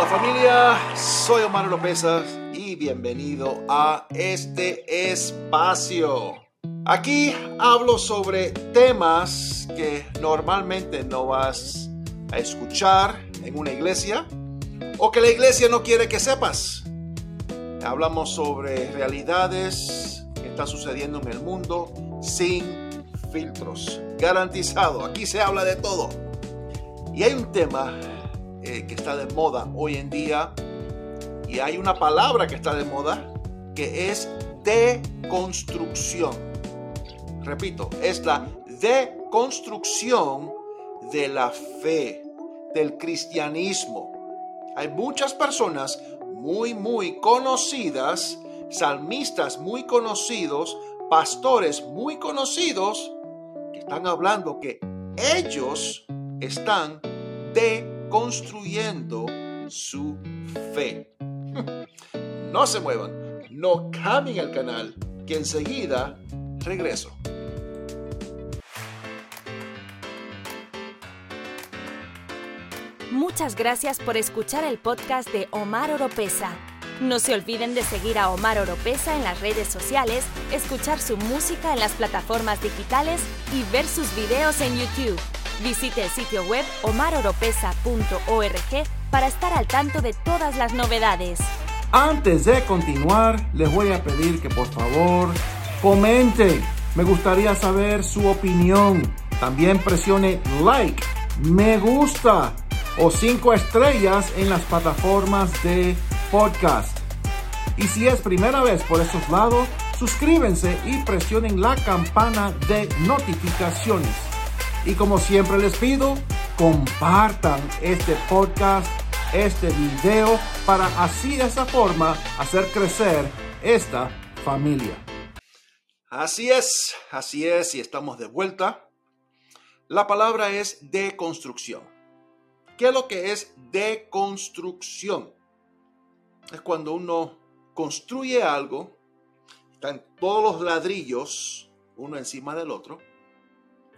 Hola familia, soy Omar López y bienvenido a este espacio. Aquí hablo sobre temas que normalmente no vas a escuchar en una iglesia o que la iglesia no quiere que sepas. Hablamos sobre realidades que están sucediendo en el mundo sin filtros. Garantizado, aquí se habla de todo. Y hay un tema eh, que está de moda hoy en día y hay una palabra que está de moda que es deconstrucción. Repito, es la deconstrucción de la fe, del cristianismo. Hay muchas personas muy, muy conocidas, salmistas muy conocidos, pastores muy conocidos, que están hablando que ellos están deconstruyendo su fe. No se muevan, no cambien el canal, que enseguida regreso. Muchas gracias por escuchar el podcast de Omar Oropesa. No se olviden de seguir a Omar Oropesa en las redes sociales, escuchar su música en las plataformas digitales y ver sus videos en YouTube. Visite el sitio web omaroropesa.org para estar al tanto de todas las novedades. Antes de continuar, les voy a pedir que por favor comenten. Me gustaría saber su opinión. También presione like, me gusta o cinco estrellas en las plataformas de podcast. Y si es primera vez por esos lados, suscríbanse y presionen la campana de notificaciones. Y como siempre les pido, compartan este podcast, este video, para así de esa forma hacer crecer esta familia. Así es, así es, y estamos de vuelta. La palabra es deconstrucción. ¿Qué es lo que es deconstrucción? Es cuando uno construye algo, están todos los ladrillos uno encima del otro,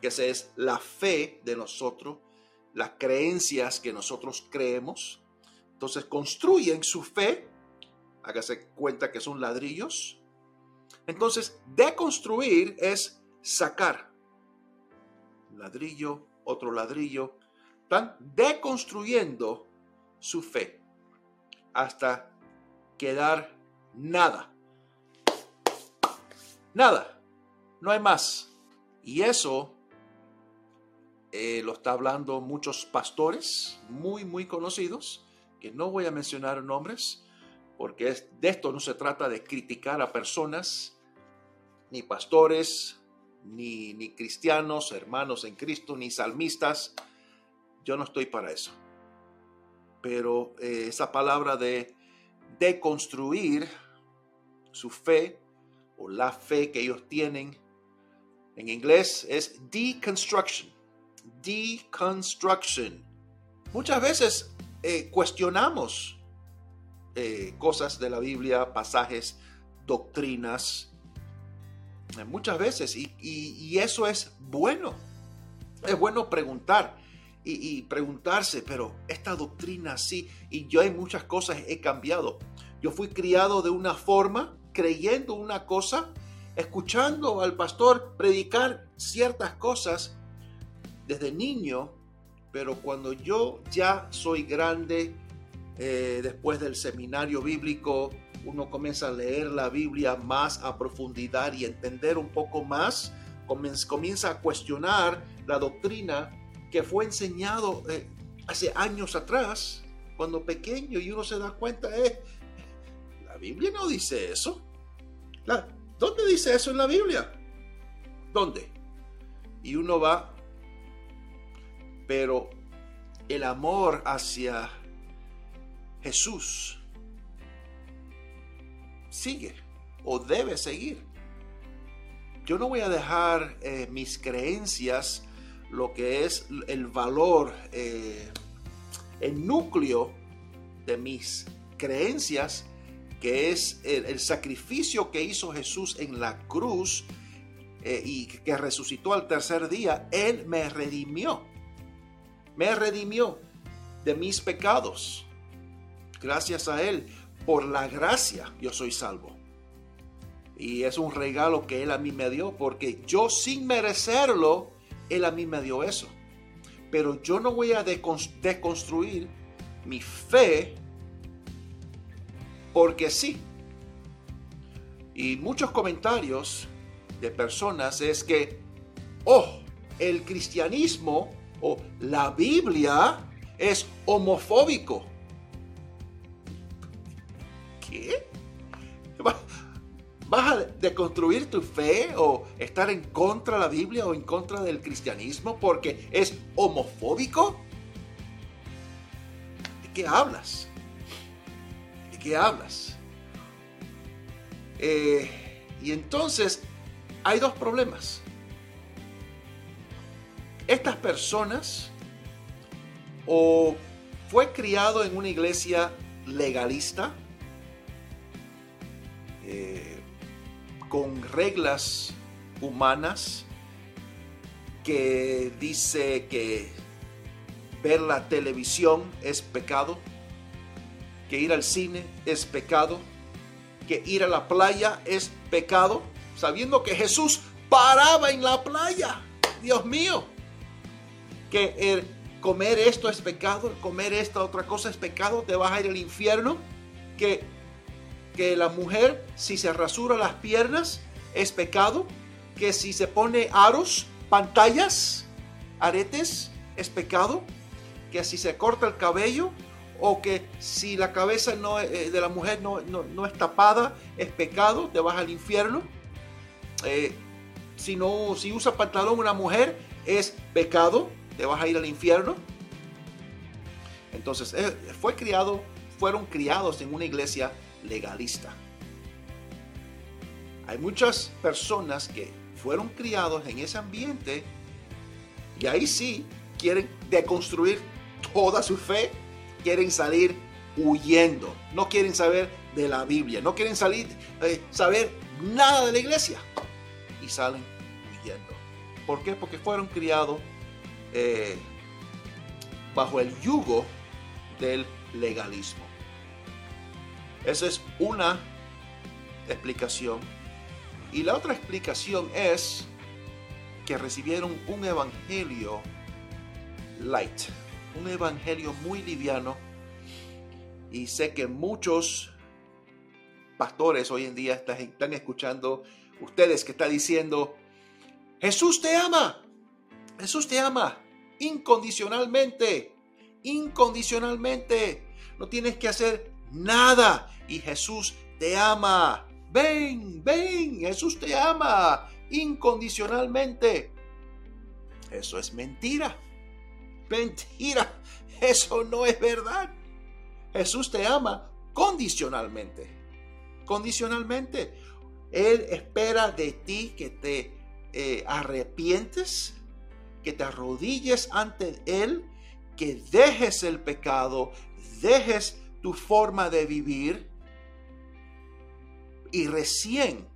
que esa es la fe de nosotros, las creencias que nosotros creemos. Entonces construyen su fe, hágase cuenta que son ladrillos. Entonces, deconstruir es sacar ladrillo, otro ladrillo, están deconstruyendo su fe hasta quedar nada. Nada. No hay más. Y eso eh, lo está hablando muchos pastores muy, muy conocidos, que no voy a mencionar nombres, porque de esto no se trata de criticar a personas, ni pastores, ni, ni cristianos, hermanos en Cristo, ni salmistas yo no estoy para eso. Pero eh, esa palabra de deconstruir su fe o la fe que ellos tienen en inglés es deconstruction. Deconstruction. Muchas veces eh, cuestionamos eh, cosas de la Biblia, pasajes, doctrinas, muchas veces, y, y eso es bueno. Es bueno preguntar y, preguntarse, pero esta doctrina sí, y yo hay muchas cosas he cambiado. Yo fui criado de una forma, creyendo una cosa, escuchando al pastor predicar ciertas cosas desde niño, pero cuando yo ya soy grande, eh, después del seminario bíblico, uno comienza a leer la Biblia más a profundidad y entender un poco más, comienza a cuestionar la doctrina que fue enseñado eh, hace años atrás, cuando pequeño, y uno se da cuenta, eh, la Biblia no dice eso. ¿Dónde dice eso en la Biblia? ¿Dónde? Y uno va, pero el amor hacia Jesús sigue o debe seguir. Yo no voy a dejar eh, mis creencias lo que es el valor, eh, el núcleo de mis creencias, que es el, sacrificio que hizo Jesús en la cruz eh, y que resucitó al tercer día. Él me redimió, me redimió de mis pecados. Gracias a Él, por la gracia, yo soy salvo. Y es un regalo que Él a mí me dio, porque yo sin merecerlo, Él a mí me dio eso. Pero yo no voy a deconstruir mi fe porque sí. Y muchos comentarios de personas es que, oh, el cristianismo o la Biblia es homofóbico. ¿Qué? ¿Vas a deconstruir tu fe o estar en contra de la Biblia o en contra del cristianismo porque es homofóbico? ¿De qué hablas? ¿De qué hablas? Eh, y entonces hay dos problemas. Estas personas o fue criado en una iglesia legalista, eh, con reglas humanas, que dice que ver la televisión es pecado, que ir al cine es pecado, que ir a la playa es pecado, sabiendo que Jesús paraba en la playa. Dios mío, que el comer esto es pecado, comer esta otra cosa es pecado, te vas a ir al infierno, que, que la mujer si se rasura las piernas es pecado, que si se pone aros, pantallas, aretes, es pecado, que si se corta el cabello o que si la cabeza no, eh, de la mujer no, no, es tapada, es pecado, te vas al infierno. Eh, si, no, si usa pantalón una mujer, es pecado, te vas a ir al infierno. Entonces, fue criado, fueron criados en una iglesia legalista. Hay muchas personas que fueron criados en ese ambiente y ahí sí quieren deconstruir toda su fe, quieren salir huyendo, no quieren saber de la Biblia, no quieren salir, eh, saber nada de la iglesia y salen huyendo. ¿Por qué? Porque fueron criados eh, bajo el yugo del legalismo. Esa es una explicación. Y la otra explicación es que recibieron un evangelio light, un evangelio muy liviano. Y sé que muchos pastores hoy en día están, escuchando ustedes que están diciendo, Jesús te ama, Jesús te ama incondicionalmente, incondicionalmente. No tienes que hacer nada y Jesús te ama. Ven, ven, Jesús te ama incondicionalmente. Eso es mentira. Mentira. Eso no es verdad. Jesús te ama condicionalmente. Condicionalmente. Él espera de ti que te eh, arrepientes, que te arrodilles ante Él, que dejes el pecado, dejes tu forma de vivir y recién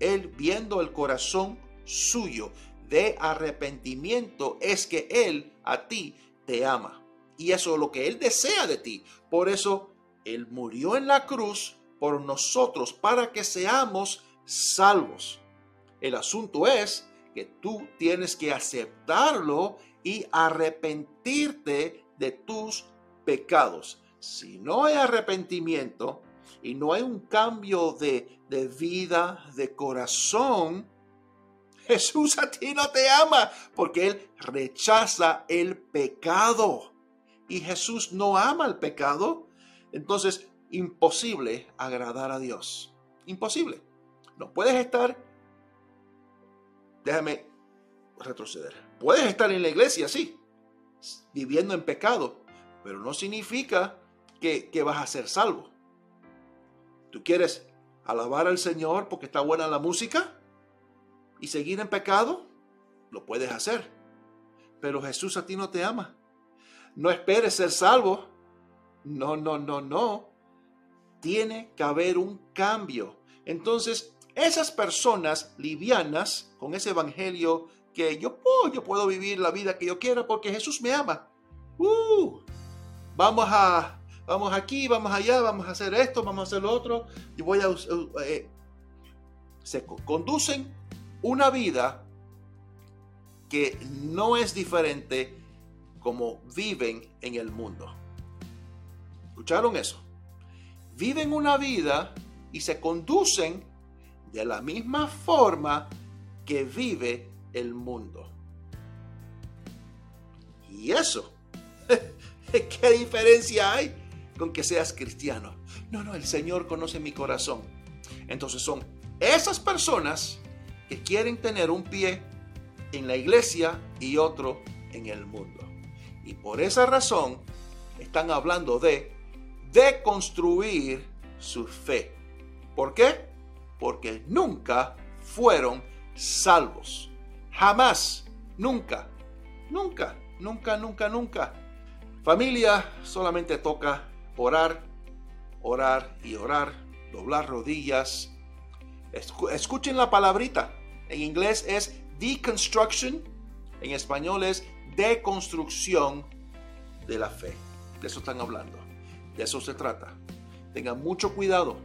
Él viendo el corazón suyo de arrepentimiento es que Él a ti te ama. Y eso es lo que Él desea de ti. Por eso Él murió en la cruz por nosotros para que seamos salvos. El asunto es que tú tienes que aceptarlo y arrepentirte de tus pecados. Si no hay arrepentimiento y no hay un cambio de, de vida, de corazón, Jesús a ti no te ama porque Él rechaza el pecado. Y Jesús no ama el pecado. Entonces, imposible agradar a Dios. Imposible. No puedes estar déjame retroceder. Puedes estar en la iglesia, sí, viviendo en pecado, pero no significa que, vas a ser salvo. ¿Tú quieres alabar al Señor porque está buena la música y seguir en pecado? Lo puedes hacer. Pero Jesús a ti no te ama. No esperes ser salvo. No, no, no, no. Tiene que haber un cambio. Entonces, esas personas livianas con ese evangelio que yo, yo puedo vivir la vida que yo quiera porque Jesús me ama. Uh, vamos, a, vamos aquí, vamos allá, vamos a hacer esto, vamos a hacer lo otro, y voy a... Eh, se conducen una vida que no es diferente como viven en el mundo. ¿Escucharon eso? Viven una vida y se conducen de la misma forma que vive el mundo. Y eso, ¿qué diferencia hay con que seas cristiano? No, no, el Señor conoce mi corazón. Entonces son esas personas que quieren tener un pie en la iglesia y otro en el mundo. Y por esa razón están hablando de deconstruir su fe. ¿Por qué? Porque nunca fueron salvos. Jamás, nunca, nunca, nunca, nunca, nunca. Familia, solamente toca orar, orar y orar, doblar rodillas. Escuchen la palabrita. En inglés es deconstruction, en español es deconstrucción de la fe. De eso están hablando. De eso se trata. Tengan mucho cuidado,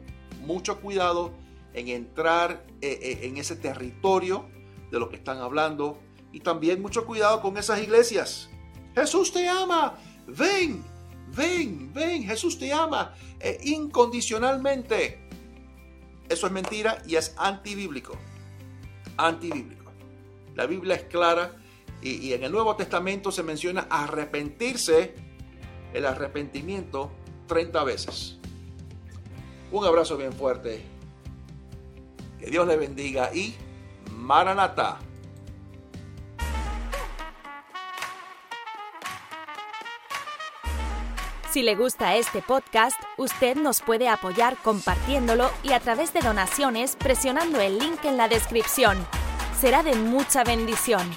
mucho cuidado en entrar eh, eh, en ese territorio de lo que están hablando. Y también mucho cuidado con esas iglesias. Jesús te ama. Ven, ven, ven. Jesús te ama eh, incondicionalmente. Eso es mentira y es antibíblico. Antibíblico. La Biblia es clara y, en el Nuevo Testamento se menciona arrepentirse, el arrepentimiento 30 veces. Un abrazo bien fuerte. Que Dios le bendiga y Maranatha. Si le gusta este podcast, usted nos puede apoyar compartiéndolo y a través de donaciones presionando el link en la descripción será de mucha bendición.